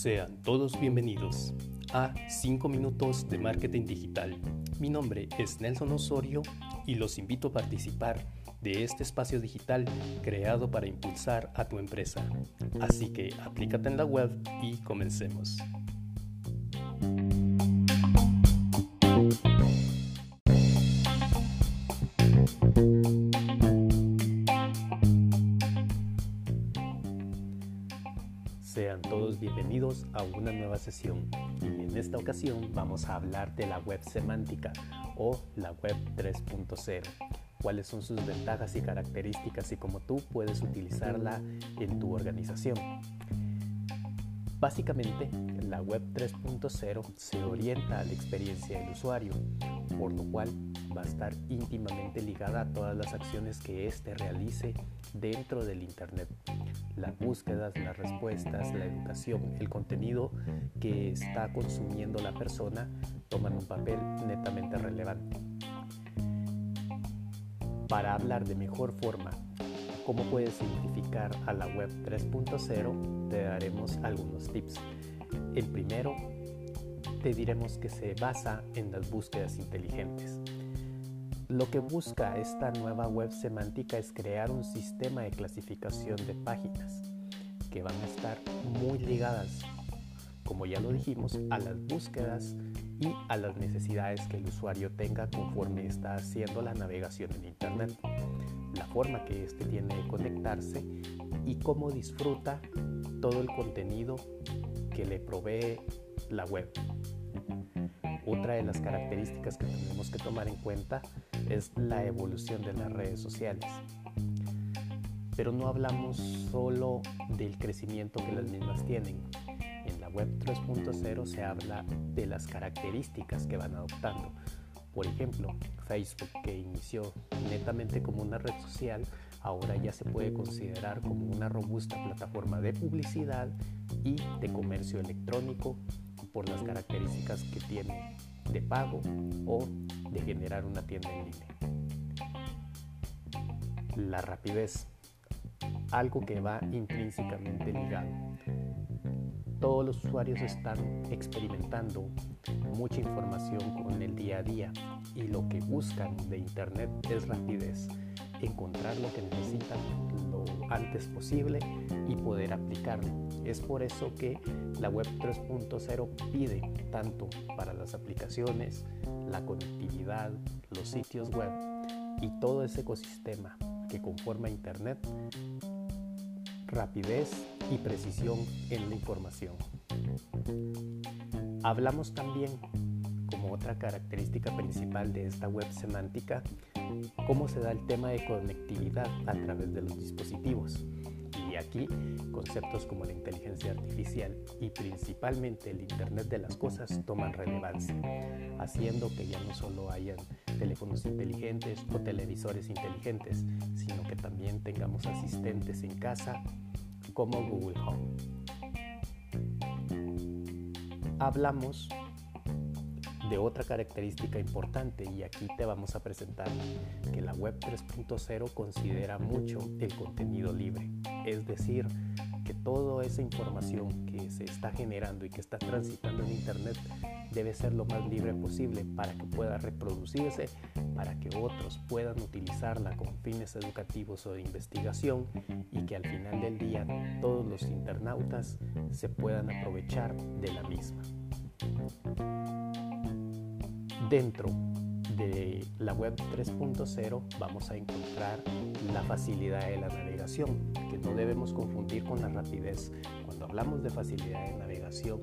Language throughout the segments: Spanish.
Sean todos bienvenidos a 5 minutos de marketing digital. Mi nombre es Nelson Osorio y los invito a participar de este espacio digital creado para impulsar a tu empresa. Así que aplícate en la web y comencemos. Sean todos bienvenidos a una nueva sesión y en esta ocasión vamos a hablar de la web semántica o la web 3.0 cuáles son sus ventajas y características y cómo tú puedes utilizarla en tu organización. Básicamente, la web 3.0 se orienta a la experiencia del usuario, por lo cual va a estar íntimamente ligada a todas las acciones que éste realice dentro del Internet. Las búsquedas, las respuestas, la educación, el contenido que está consumiendo la persona toman un papel netamente relevante. Para hablar de mejor forma cómo puedes identificar a la web 3.0, te daremos algunos tips. El primero, te diremos que se basa en las búsquedas inteligentes. Lo que busca esta nueva web semántica es crear un sistema de clasificación de páginas que van a estar muy ligadas, como ya lo dijimos, a las búsquedas y a las necesidades que el usuario tenga conforme está haciendo la navegación en Internet, la forma que éste tiene de conectarse y cómo disfruta todo el contenido que le provee la web. Otra de las características que tenemos que tomar en cuenta es la evolución de las redes sociales. Pero no hablamos solo del crecimiento que las mismas tienen, Web 3.0 se habla de las características que van adoptando. Por ejemplo, Facebook, que inició netamente como una red social, ahora ya se puede considerar como una robusta plataforma de publicidad y de comercio electrónico por las características que tiene de pago o de generar una tienda en línea. La rapidez, algo que va intrínsecamente ligado todos los usuarios están experimentando mucha información con el día a día y lo que buscan de Internet es rapidez, encontrar lo que necesitan antes posible y poder aplicarlo. Es por eso que la web 3.0 pide tanto para las aplicaciones, la conectividad, los sitios web y todo ese ecosistema que conforma Internet rapidez y precisión en la información. Hablamos también, como otra característica principal de esta web semántica, cómo se da el tema de conectividad a través de los dispositivos. Y aquí conceptos como la inteligencia artificial y principalmente el Internet de las Cosas toman relevancia, haciendo que ya no solo hayan teléfonos inteligentes o televisores inteligentes, sino que también tengamos asistentes en casa como Google Home. Hablamos de otra característica importante y aquí te vamos a presentar que la web 3.0 considera mucho el contenido libre, es decir, que toda esa información que se está generando y que está transitando en Internet debe ser lo más libre posible para que pueda reproducirse, para que otros puedan utilizarla con fines educativos o de investigación y que al final del día todos los internautas se puedan aprovechar de la misma. Dentro de la web 3.0 vamos a encontrar la facilidad de la navegación, que no debemos confundir con la rapidez. Cuando hablamos de facilidad de navegación,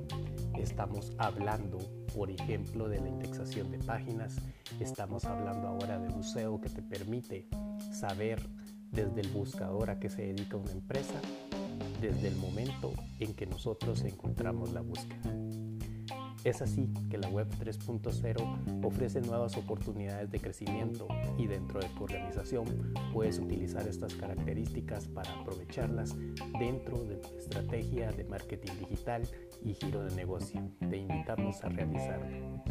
estamos hablando, por ejemplo, de la indexación de páginas, estamos hablando ahora de buceo que te permite saber desde el buscador a qué se dedica una empresa, desde el momento en que nosotros encontramos la búsqueda. Es así que la Web 3.0 ofrece nuevas oportunidades de crecimiento y dentro de tu organización puedes utilizar estas características para aprovecharlas dentro de tu estrategia de marketing digital y giro de negocio. Te invitamos a realizarlo.